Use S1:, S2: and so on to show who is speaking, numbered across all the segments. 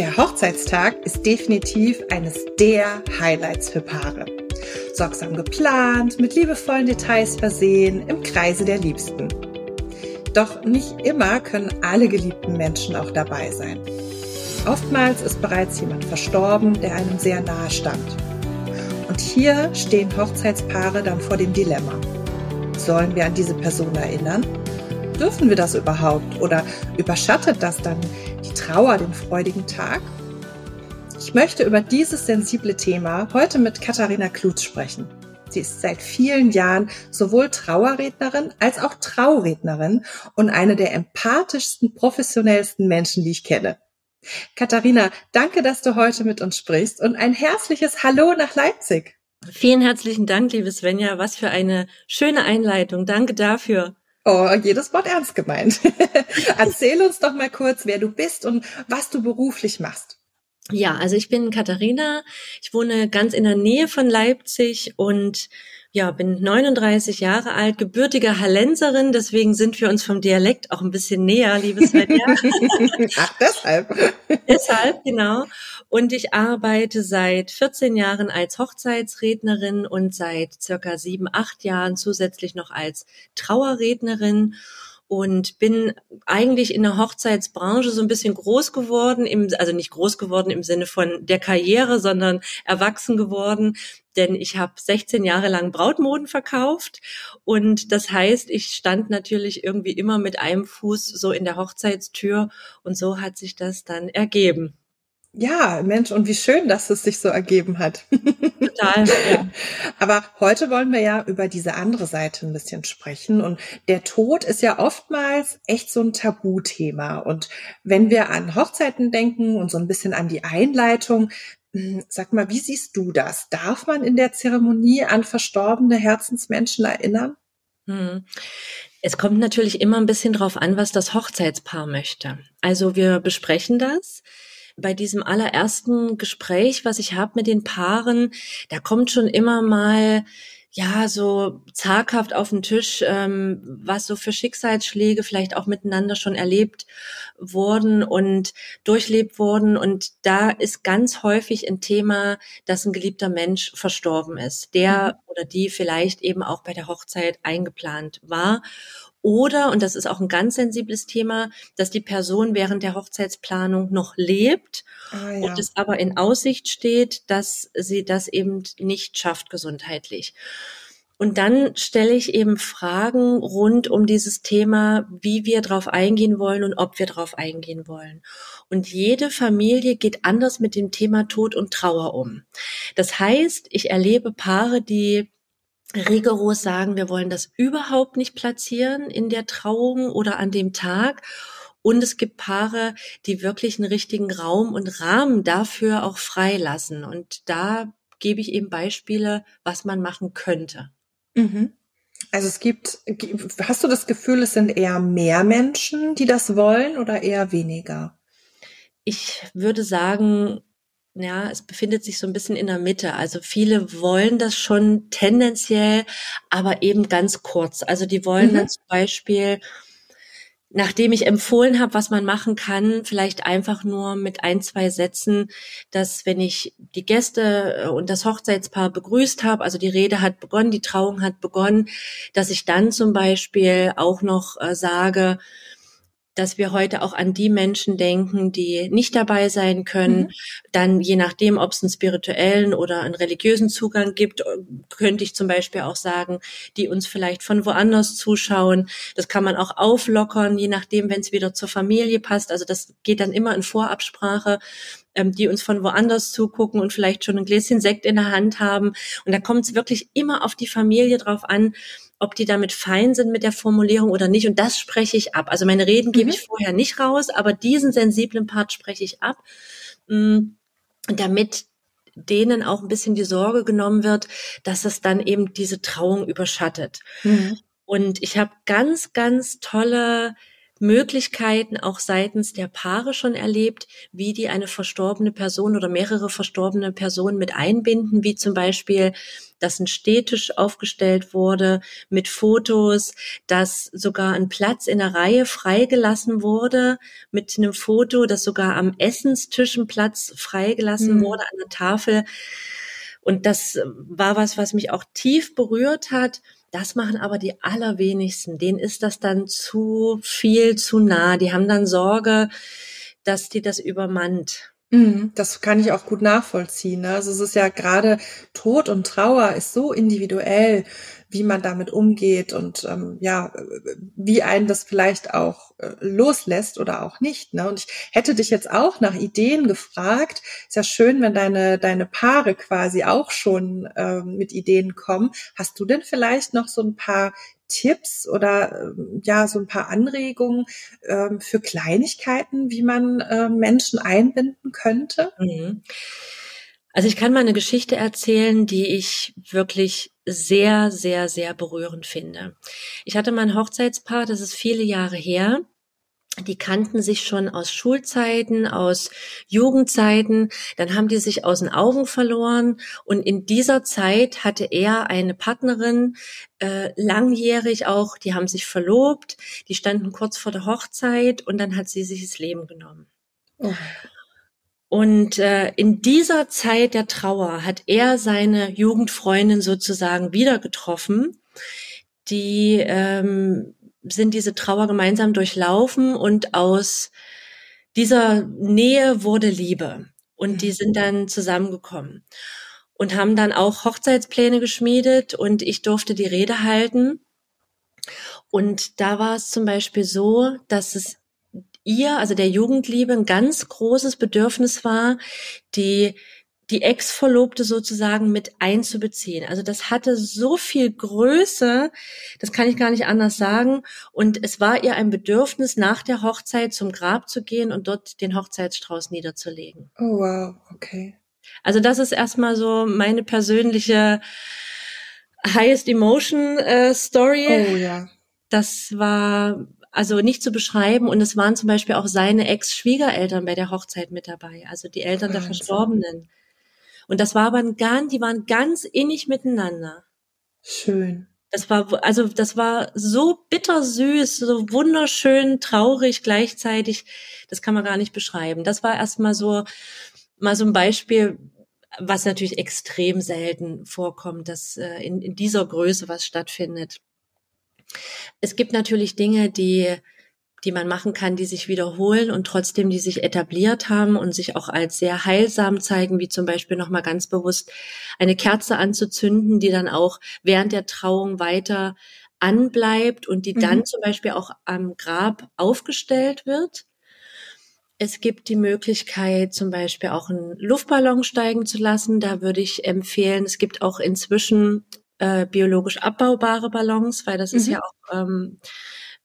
S1: Der Hochzeitstag ist definitiv eines der Highlights für Paare. Sorgsam geplant, mit liebevollen Details versehen, im Kreise der Liebsten. Doch nicht immer können alle geliebten Menschen auch dabei sein. Oftmals ist bereits jemand verstorben, der einem sehr nahe stand. Und hier stehen Hochzeitspaare dann vor dem Dilemma. Sollen wir an diese Person erinnern? Dürfen wir das überhaupt? Oder überschattet das dann die Trauer den freudigen Tag? Ich möchte über dieses sensible Thema heute mit Katharina Klutz sprechen. Sie ist seit vielen Jahren sowohl Trauerrednerin als auch Traurednerin und eine der empathischsten, professionellsten Menschen, die ich kenne. Katharina, danke, dass du heute mit uns sprichst und ein herzliches Hallo nach Leipzig.
S2: Vielen herzlichen Dank, liebe Svenja. Was für eine schöne Einleitung. Danke dafür.
S1: Oh, jedes Wort ernst gemeint. Erzähl uns doch mal kurz, wer du bist und was du beruflich machst.
S2: Ja, also ich bin Katharina. Ich wohne ganz in der Nähe von Leipzig und ja, bin 39 Jahre alt, gebürtige Hallenserin, deswegen sind wir uns vom Dialekt auch ein bisschen näher, liebe Svenja.
S1: Ach, deshalb.
S2: deshalb, genau. Und ich arbeite seit 14 Jahren als Hochzeitsrednerin und seit circa sieben, acht Jahren zusätzlich noch als Trauerrednerin und bin eigentlich in der Hochzeitsbranche so ein bisschen groß geworden, im, also nicht groß geworden im Sinne von der Karriere, sondern erwachsen geworden, denn ich habe 16 Jahre lang Brautmoden verkauft und das heißt, ich stand natürlich irgendwie immer mit einem Fuß so in der Hochzeitstür und so hat sich das dann ergeben.
S1: Ja, Mensch, und wie schön, dass es sich so ergeben hat.
S2: Total. Ja.
S1: Aber heute wollen wir ja über diese andere Seite ein bisschen sprechen. Und der Tod ist ja oftmals echt so ein Tabuthema. Und wenn wir an Hochzeiten denken und so ein bisschen an die Einleitung, hm, sag mal, wie siehst du das? Darf man in der Zeremonie an verstorbene Herzensmenschen erinnern? Hm.
S2: Es kommt natürlich immer ein bisschen drauf an, was das Hochzeitspaar möchte. Also wir besprechen das bei diesem allerersten Gespräch, was ich habe mit den Paaren, da kommt schon immer mal ja, so zaghaft auf den Tisch, ähm, was so für Schicksalsschläge vielleicht auch miteinander schon erlebt wurden und durchlebt wurden. Und da ist ganz häufig ein Thema, dass ein geliebter Mensch verstorben ist, der mhm. oder die vielleicht eben auch bei der Hochzeit eingeplant war. Oder, und das ist auch ein ganz sensibles Thema, dass die Person während der Hochzeitsplanung noch lebt ah, ja. und es aber in Aussicht steht, dass sie das eben nicht schafft gesundheitlich. Und dann stelle ich eben Fragen rund um dieses Thema, wie wir darauf eingehen wollen und ob wir darauf eingehen wollen. Und jede Familie geht anders mit dem Thema Tod und Trauer um. Das heißt, ich erlebe Paare, die rigoros sagen, wir wollen das überhaupt nicht platzieren in der Trauung oder an dem Tag. Und es gibt Paare, die wirklich einen richtigen Raum und Rahmen dafür auch freilassen. Und da gebe ich eben Beispiele, was man machen könnte.
S1: Mhm. Also es gibt, hast du das Gefühl, es sind eher mehr Menschen, die das wollen oder eher weniger?
S2: Ich würde sagen, ja, es befindet sich so ein bisschen in der Mitte. Also viele wollen das schon tendenziell, aber eben ganz kurz. Also die wollen mhm. dann zum Beispiel, nachdem ich empfohlen habe, was man machen kann, vielleicht einfach nur mit ein, zwei Sätzen, dass wenn ich die Gäste äh, und das Hochzeitspaar begrüßt habe, also die Rede hat begonnen, die Trauung hat begonnen, dass ich dann zum Beispiel auch noch äh, sage, dass wir heute auch an die Menschen denken, die nicht dabei sein können. Mhm. Dann je nachdem, ob es einen spirituellen oder einen religiösen Zugang gibt, könnte ich zum Beispiel auch sagen, die uns vielleicht von woanders zuschauen. Das kann man auch auflockern, je nachdem, wenn es wieder zur Familie passt. Also das geht dann immer in Vorabsprache ähm, die uns von woanders zugucken und vielleicht schon ein Gläschen Sekt in der Hand haben. Und da kommt es wirklich immer auf die Familie drauf an, ob die damit fein sind mit der Formulierung oder nicht. Und das spreche ich ab. Also meine Reden gebe mhm. ich vorher nicht raus, aber diesen sensiblen Part spreche ich ab, mm, damit denen auch ein bisschen die Sorge genommen wird, dass es dann eben diese Trauung überschattet. Mhm. Und ich habe ganz, ganz tolle Möglichkeiten auch seitens der Paare schon erlebt, wie die eine verstorbene Person oder mehrere verstorbene Personen mit einbinden, wie zum Beispiel, dass ein Städtisch aufgestellt wurde mit Fotos, dass sogar ein Platz in der Reihe freigelassen wurde mit einem Foto, dass sogar am Essenstisch ein Platz freigelassen mhm. wurde an der Tafel. Und das war was, was mich auch tief berührt hat das machen aber die allerwenigsten. Denen ist das dann zu viel, zu nah. Die haben dann Sorge, dass die das übermannt.
S1: Mhm, das kann ich auch gut nachvollziehen. Ne? Also es ist ja gerade Tod und Trauer ist so individuell, wie man damit umgeht und ähm, ja, wie einen das vielleicht auch äh, loslässt oder auch nicht. Ne? Und ich hätte dich jetzt auch nach Ideen gefragt. Ist ja schön, wenn deine deine Paare quasi auch schon ähm, mit Ideen kommen. Hast du denn vielleicht noch so ein paar Tipps oder ähm, ja so ein paar Anregungen ähm, für Kleinigkeiten, wie man äh, Menschen einbinden könnte?
S2: Mhm. Also ich kann mal eine Geschichte erzählen, die ich wirklich sehr, sehr, sehr berührend finde. Ich hatte mein Hochzeitspaar, das ist viele Jahre her die kannten sich schon aus Schulzeiten, aus Jugendzeiten, dann haben die sich aus den Augen verloren und in dieser Zeit hatte er eine Partnerin, äh, langjährig auch, die haben sich verlobt, die standen kurz vor der Hochzeit und dann hat sie sich das Leben genommen. Oh. Und äh, in dieser Zeit der Trauer hat er seine Jugendfreundin sozusagen wieder getroffen, die ähm, sind diese Trauer gemeinsam durchlaufen und aus dieser Nähe wurde Liebe. Und die sind dann zusammengekommen und haben dann auch Hochzeitspläne geschmiedet und ich durfte die Rede halten. Und da war es zum Beispiel so, dass es ihr, also der Jugendliebe, ein ganz großes Bedürfnis war, die die Ex-Verlobte sozusagen mit einzubeziehen. Also das hatte so viel Größe, das kann ich gar nicht anders sagen. Und es war ihr ein Bedürfnis, nach der Hochzeit zum Grab zu gehen und dort den Hochzeitsstrauß niederzulegen.
S1: Oh wow, okay.
S2: Also das ist erstmal so meine persönliche Highest Emotion äh, Story.
S1: Oh ja.
S2: Das war also nicht zu beschreiben. Und es waren zum Beispiel auch seine Ex-Schwiegereltern bei der Hochzeit mit dabei, also die Eltern Wahnsinn. der Verstorbenen. Und das war aber ein ganz, die waren ganz innig miteinander.
S1: Schön.
S2: Das war, also, das war so bittersüß, so wunderschön, traurig gleichzeitig. Das kann man gar nicht beschreiben. Das war erstmal so, mal so ein Beispiel, was natürlich extrem selten vorkommt, dass äh, in, in dieser Größe was stattfindet. Es gibt natürlich Dinge, die die man machen kann, die sich wiederholen und trotzdem die sich etabliert haben und sich auch als sehr heilsam zeigen, wie zum Beispiel nochmal ganz bewusst eine Kerze anzuzünden, die dann auch während der Trauung weiter anbleibt und die mhm. dann zum Beispiel auch am Grab aufgestellt wird. Es gibt die Möglichkeit, zum Beispiel auch einen Luftballon steigen zu lassen. Da würde ich empfehlen, es gibt auch inzwischen äh, biologisch abbaubare Ballons, weil das mhm. ist ja auch ähm,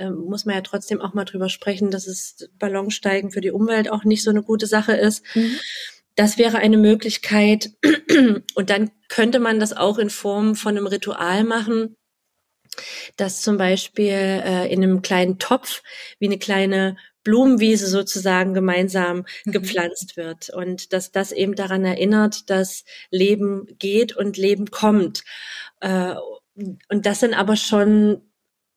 S2: ähm, muss man ja trotzdem auch mal drüber sprechen, dass es Ballonsteigen für die Umwelt auch nicht so eine gute Sache ist. Mhm. Das wäre eine Möglichkeit. Und dann könnte man das auch in Form von einem Ritual machen, dass zum Beispiel äh, in einem kleinen Topf wie eine kleine Blumenwiese sozusagen gemeinsam mhm. gepflanzt wird und dass das eben daran erinnert, dass Leben geht und Leben kommt. Äh, und das sind aber schon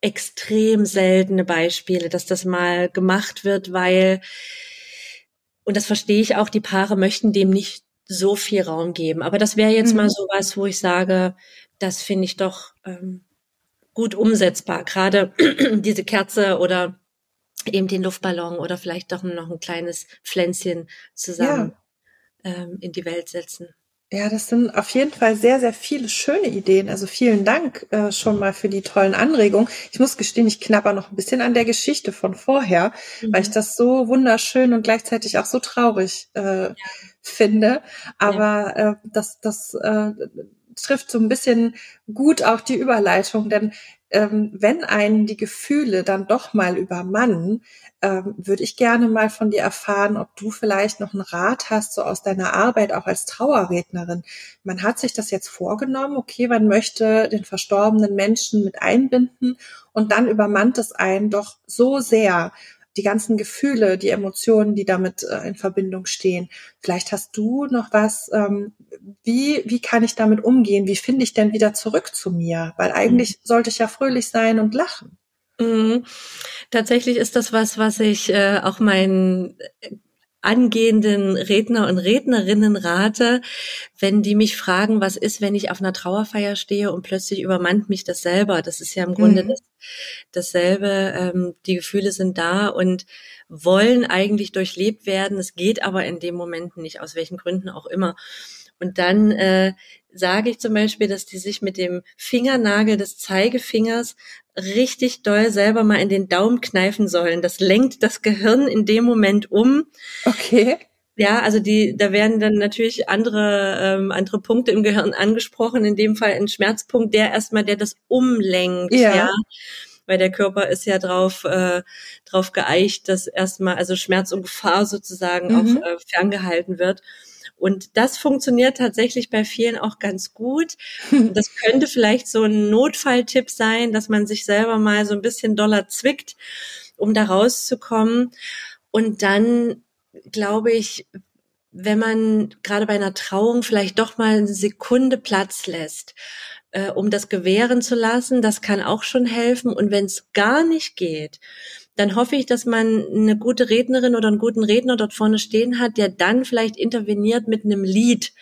S2: extrem seltene Beispiele, dass das mal gemacht wird, weil, und das verstehe ich auch, die Paare möchten dem nicht so viel Raum geben. Aber das wäre jetzt mhm. mal sowas, wo ich sage, das finde ich doch ähm, gut umsetzbar. Gerade diese Kerze oder eben den Luftballon oder vielleicht doch noch ein kleines Pflänzchen zusammen ja. ähm, in die Welt setzen.
S1: Ja, das sind auf jeden Fall sehr, sehr viele schöne Ideen. Also vielen Dank äh, schon mal für die tollen Anregungen. Ich muss gestehen, ich knapper noch ein bisschen an der Geschichte von vorher, mhm. weil ich das so wunderschön und gleichzeitig auch so traurig äh, ja. finde. Aber ja. äh, das, das äh, trifft so ein bisschen gut auch die Überleitung, denn ähm, wenn einen die Gefühle dann doch mal übermannen, ähm, würde ich gerne mal von dir erfahren, ob du vielleicht noch einen Rat hast, so aus deiner Arbeit auch als Trauerrednerin. Man hat sich das jetzt vorgenommen, okay, man möchte den verstorbenen Menschen mit einbinden und dann übermannt es einen doch so sehr die ganzen Gefühle, die Emotionen, die damit äh, in Verbindung stehen. Vielleicht hast du noch was, ähm, wie, wie kann ich damit umgehen? Wie finde ich denn wieder zurück zu mir? Weil eigentlich mhm. sollte ich ja fröhlich sein und lachen.
S2: Mhm. Tatsächlich ist das was, was ich äh, auch meinen angehenden Redner und Rednerinnen rate, wenn die mich fragen, was ist, wenn ich auf einer Trauerfeier stehe und plötzlich übermannt mich das selber. Das ist ja im Grunde mhm. das, dasselbe. Ähm, die Gefühle sind da und wollen eigentlich durchlebt werden. Es geht aber in dem Moment nicht, aus welchen Gründen auch immer. Und dann äh, sage ich zum Beispiel, dass die sich mit dem Fingernagel des Zeigefingers richtig doll selber mal in den Daumen kneifen sollen. Das lenkt das Gehirn in dem Moment um.
S1: Okay.
S2: Ja, also die, da werden dann natürlich andere ähm, andere Punkte im Gehirn angesprochen. In dem Fall ein Schmerzpunkt, der erstmal, der das umlenkt. Ja. ja weil der Körper ist ja drauf äh, drauf geeicht, dass erstmal also Schmerz und Gefahr sozusagen mhm. auch äh, ferngehalten wird. Und das funktioniert tatsächlich bei vielen auch ganz gut. Das könnte vielleicht so ein Notfalltipp sein, dass man sich selber mal so ein bisschen doller zwickt, um da rauszukommen. Und dann glaube ich, wenn man gerade bei einer Trauung vielleicht doch mal eine Sekunde Platz lässt, äh, um das gewähren zu lassen, das kann auch schon helfen. Und wenn es gar nicht geht, dann hoffe ich, dass man eine gute Rednerin oder einen guten Redner dort vorne stehen hat, der dann vielleicht interveniert mit einem Lied,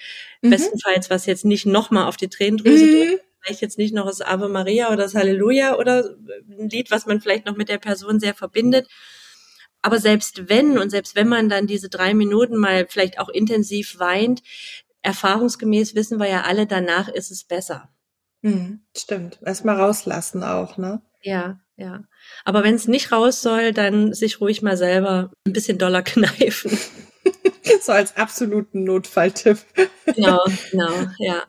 S2: mhm. bestenfalls, was jetzt nicht nochmal auf die Tränendrüse mhm. drückt, vielleicht jetzt nicht noch das Ave Maria oder das Halleluja oder ein Lied, was man vielleicht noch mit der Person sehr verbindet. Aber selbst wenn und selbst wenn man dann diese drei Minuten mal vielleicht auch intensiv weint, erfahrungsgemäß wissen wir ja alle, danach ist es besser.
S1: Mhm, stimmt. Erstmal rauslassen auch, ne?
S2: Ja, ja. Aber wenn es nicht raus soll, dann sich ruhig mal selber ein bisschen doller kneifen.
S1: so als absoluten Notfalltipp.
S2: genau, genau, ja.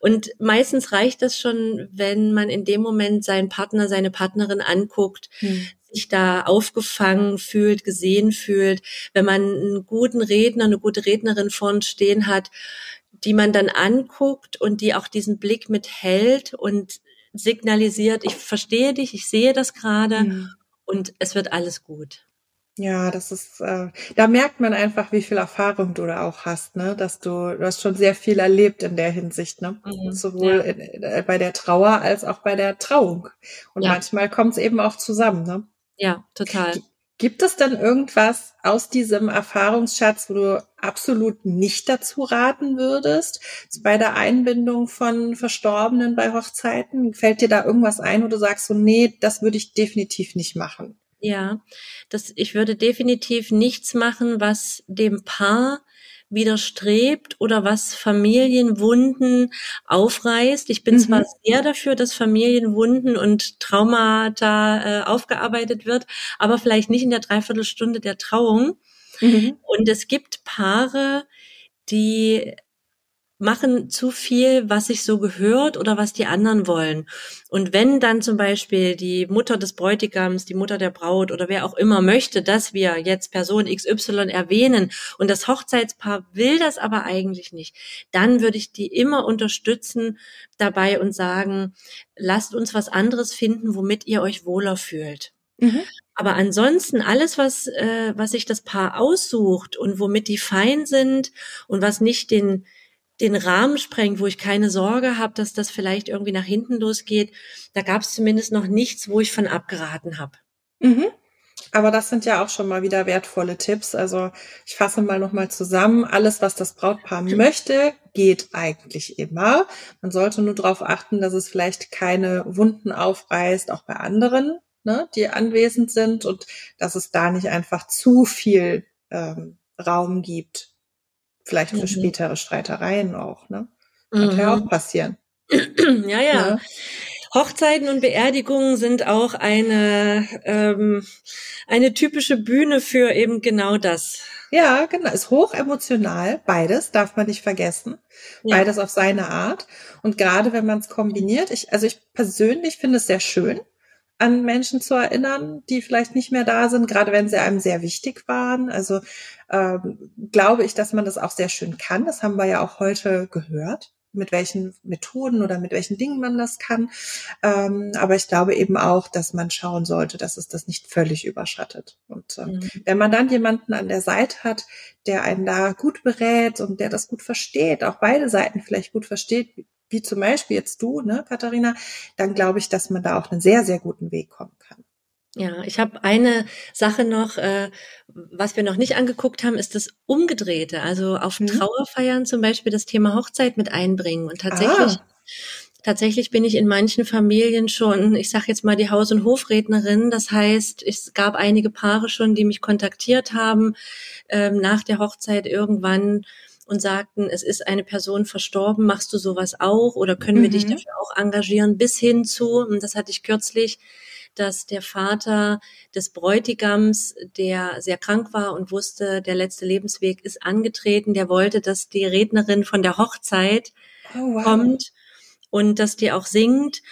S2: Und meistens reicht das schon, wenn man in dem Moment seinen Partner, seine Partnerin anguckt, hm. sich da aufgefangen fühlt, gesehen fühlt, wenn man einen guten Redner, eine gute Rednerin vorn stehen hat, die man dann anguckt und die auch diesen Blick mithält und signalisiert, ich verstehe dich, ich sehe das gerade mhm. und es wird alles gut.
S1: Ja, das ist, äh, da merkt man einfach, wie viel Erfahrung du da auch hast, ne? Dass du, du hast schon sehr viel erlebt in der Hinsicht, ne? Mhm, Sowohl ja. in, äh, bei der Trauer als auch bei der Trauung. Und ja. manchmal kommt es eben auch zusammen, ne?
S2: Ja, total.
S1: Gibt es denn irgendwas aus diesem Erfahrungsschatz, wo du absolut nicht dazu raten würdest, bei der Einbindung von Verstorbenen bei Hochzeiten? Fällt dir da irgendwas ein, wo du sagst, so, nee, das würde ich definitiv nicht machen?
S2: Ja, das, ich würde definitiv nichts machen, was dem Paar widerstrebt oder was Familienwunden aufreißt. Ich bin mhm. zwar sehr dafür, dass Familienwunden und Traumata äh, aufgearbeitet wird, aber vielleicht nicht in der Dreiviertelstunde der Trauung. Mhm. Und es gibt Paare, die machen zu viel, was sich so gehört oder was die anderen wollen. Und wenn dann zum Beispiel die Mutter des Bräutigams, die Mutter der Braut oder wer auch immer möchte, dass wir jetzt Person XY erwähnen und das Hochzeitspaar will das aber eigentlich nicht, dann würde ich die immer unterstützen dabei und sagen, lasst uns was anderes finden, womit ihr euch wohler fühlt. Mhm. Aber ansonsten alles, was, äh, was sich das Paar aussucht und womit die fein sind und was nicht den den Rahmen sprengt, wo ich keine Sorge habe, dass das vielleicht irgendwie nach hinten losgeht. Da gab es zumindest noch nichts, wo ich von abgeraten habe.
S1: Mhm. Aber das sind ja auch schon mal wieder wertvolle Tipps. Also ich fasse mal nochmal zusammen. Alles, was das Brautpaar möchte, geht eigentlich immer. Man sollte nur darauf achten, dass es vielleicht keine Wunden aufreißt, auch bei anderen, ne, die anwesend sind und dass es da nicht einfach zu viel ähm, Raum gibt Vielleicht für mhm. spätere Streitereien auch, ne? Kann mhm. ja auch passieren.
S2: ja, ja, ja. Hochzeiten und Beerdigungen sind auch eine, ähm, eine typische Bühne für eben genau das.
S1: Ja, genau. Ist hoch emotional. Beides darf man nicht vergessen. Ja. Beides auf seine Art. Und gerade wenn man es kombiniert, ich, also ich persönlich finde es sehr schön, an Menschen zu erinnern, die vielleicht nicht mehr da sind, gerade wenn sie einem sehr wichtig waren. Also ähm, glaube ich, dass man das auch sehr schön kann. Das haben wir ja auch heute gehört mit welchen Methoden oder mit welchen Dingen man das kann. Ähm, aber ich glaube eben auch, dass man schauen sollte, dass es das nicht völlig überschattet. Und ähm, mhm. wenn man dann jemanden an der Seite hat, der einen da gut berät und der das gut versteht, auch beide Seiten vielleicht gut versteht, wie zum Beispiel jetzt du, ne, Katharina, dann glaube ich, dass man da auch einen sehr, sehr guten Weg kommen kann.
S2: Ja, ich habe eine Sache noch, äh, was wir noch nicht angeguckt haben, ist das Umgedrehte. Also auf mhm. Trauerfeiern zum Beispiel das Thema Hochzeit mit einbringen. Und tatsächlich, ah. tatsächlich bin ich in manchen Familien schon, ich sage jetzt mal die Haus- und Hofrednerin. Das heißt, es gab einige Paare schon, die mich kontaktiert haben ähm, nach der Hochzeit irgendwann und sagten, es ist eine Person verstorben, machst du sowas auch oder können wir dich mhm. dafür auch engagieren? Bis hin zu, und das hatte ich kürzlich, dass der Vater des Bräutigams, der sehr krank war und wusste, der letzte Lebensweg ist angetreten, der wollte, dass die Rednerin von der Hochzeit oh, wow. kommt und dass die auch singt.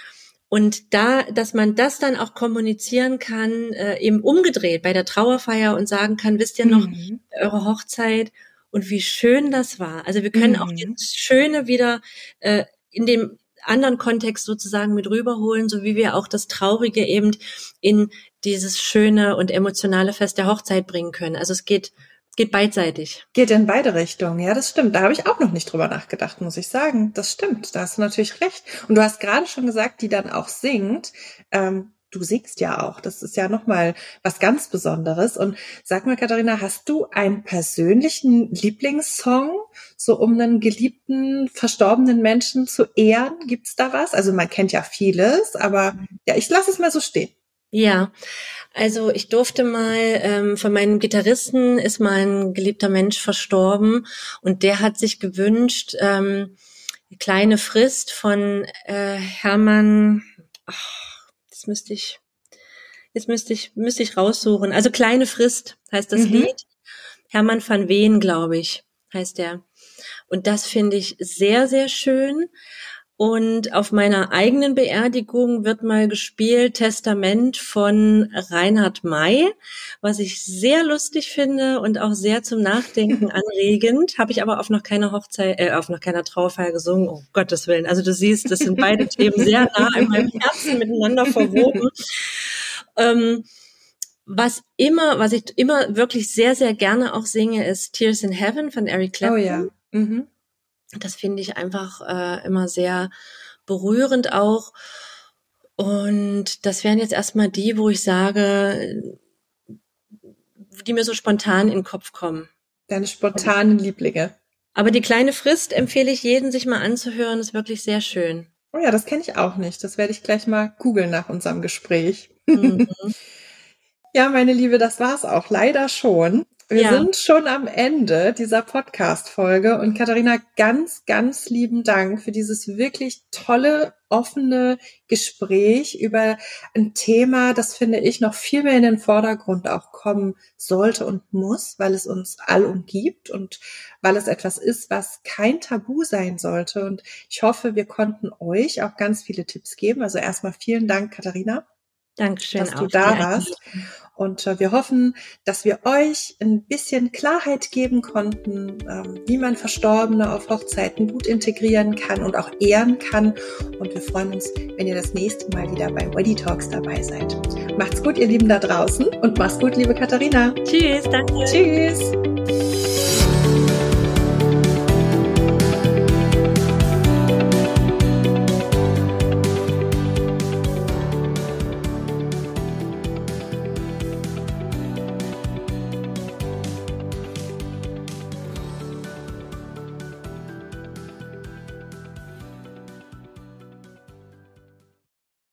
S2: Und da, dass man das dann auch kommunizieren kann, äh, eben umgedreht bei der Trauerfeier und sagen kann, wisst ihr noch, mhm. eure Hochzeit und wie schön das war. Also wir können mhm. auch das Schöne wieder äh, in dem anderen Kontext sozusagen mit rüberholen, so wie wir auch das Traurige eben in dieses schöne und emotionale Fest der Hochzeit bringen können. Also es geht geht beidseitig.
S1: Geht in beide Richtungen. Ja, das stimmt. Da habe ich auch noch nicht drüber nachgedacht, muss ich sagen. Das stimmt. Da hast du natürlich recht. Und du hast gerade schon gesagt, die dann auch singt. Ähm, du singst ja auch. Das ist ja nochmal was ganz Besonderes. Und sag mal, Katharina, hast du einen persönlichen Lieblingssong, so um einen geliebten, verstorbenen Menschen zu ehren? Gibt's da was? Also man kennt ja vieles, aber ja, ich lasse es mal so stehen.
S2: Ja, also ich durfte mal ähm, von meinem Gitarristen ist mal ein geliebter Mensch verstorben und der hat sich gewünscht ähm, kleine Frist von äh, Hermann. Ach, Jetzt müsste ich, jetzt müsste ich, müsste ich raussuchen. Also kleine Frist heißt das mhm. Lied. Hermann van Ween, glaube ich, heißt der. Und das finde ich sehr, sehr schön. Und auf meiner eigenen Beerdigung wird mal gespielt Testament von Reinhard May, was ich sehr lustig finde und auch sehr zum Nachdenken anregend. Habe ich aber auf noch keiner Hochzeit, äh, auf noch keiner Trauerfeier gesungen. Oh Gottes Willen. Also du siehst, das sind beide Themen sehr nah in meinem Herzen miteinander verwoben. Ähm, was immer, was ich immer wirklich sehr, sehr gerne auch singe, ist Tears in Heaven von Eric Clapton. Oh ja. Mhm. Das finde ich einfach äh, immer sehr berührend auch. Und das wären jetzt erstmal die, wo ich sage, die mir so spontan in den Kopf kommen.
S1: Deine spontanen Lieblinge.
S2: Aber die kleine Frist empfehle ich jedem, sich mal anzuhören, ist wirklich sehr schön.
S1: Oh ja, das kenne ich auch nicht. Das werde ich gleich mal googeln nach unserem Gespräch. Mhm. ja, meine Liebe, das war's auch leider schon. Wir ja. sind schon am Ende dieser Podcast-Folge und Katharina, ganz, ganz lieben Dank für dieses wirklich tolle, offene Gespräch über ein Thema, das finde ich noch viel mehr in den Vordergrund auch kommen sollte und muss, weil es uns all umgibt und weil es etwas ist, was kein Tabu sein sollte. Und ich hoffe, wir konnten euch auch ganz viele Tipps geben. Also erstmal vielen Dank, Katharina.
S2: Dankeschön,
S1: dass du da warst. Und äh, wir hoffen, dass wir euch ein bisschen Klarheit geben konnten, ähm, wie man Verstorbene auf Hochzeiten gut integrieren kann und auch ehren kann. Und wir freuen uns, wenn ihr das nächste Mal wieder bei Weddy Talks dabei seid. Macht's gut, ihr Lieben da draußen und macht's gut, liebe Katharina.
S2: Tschüss, danke.
S1: Tschüss.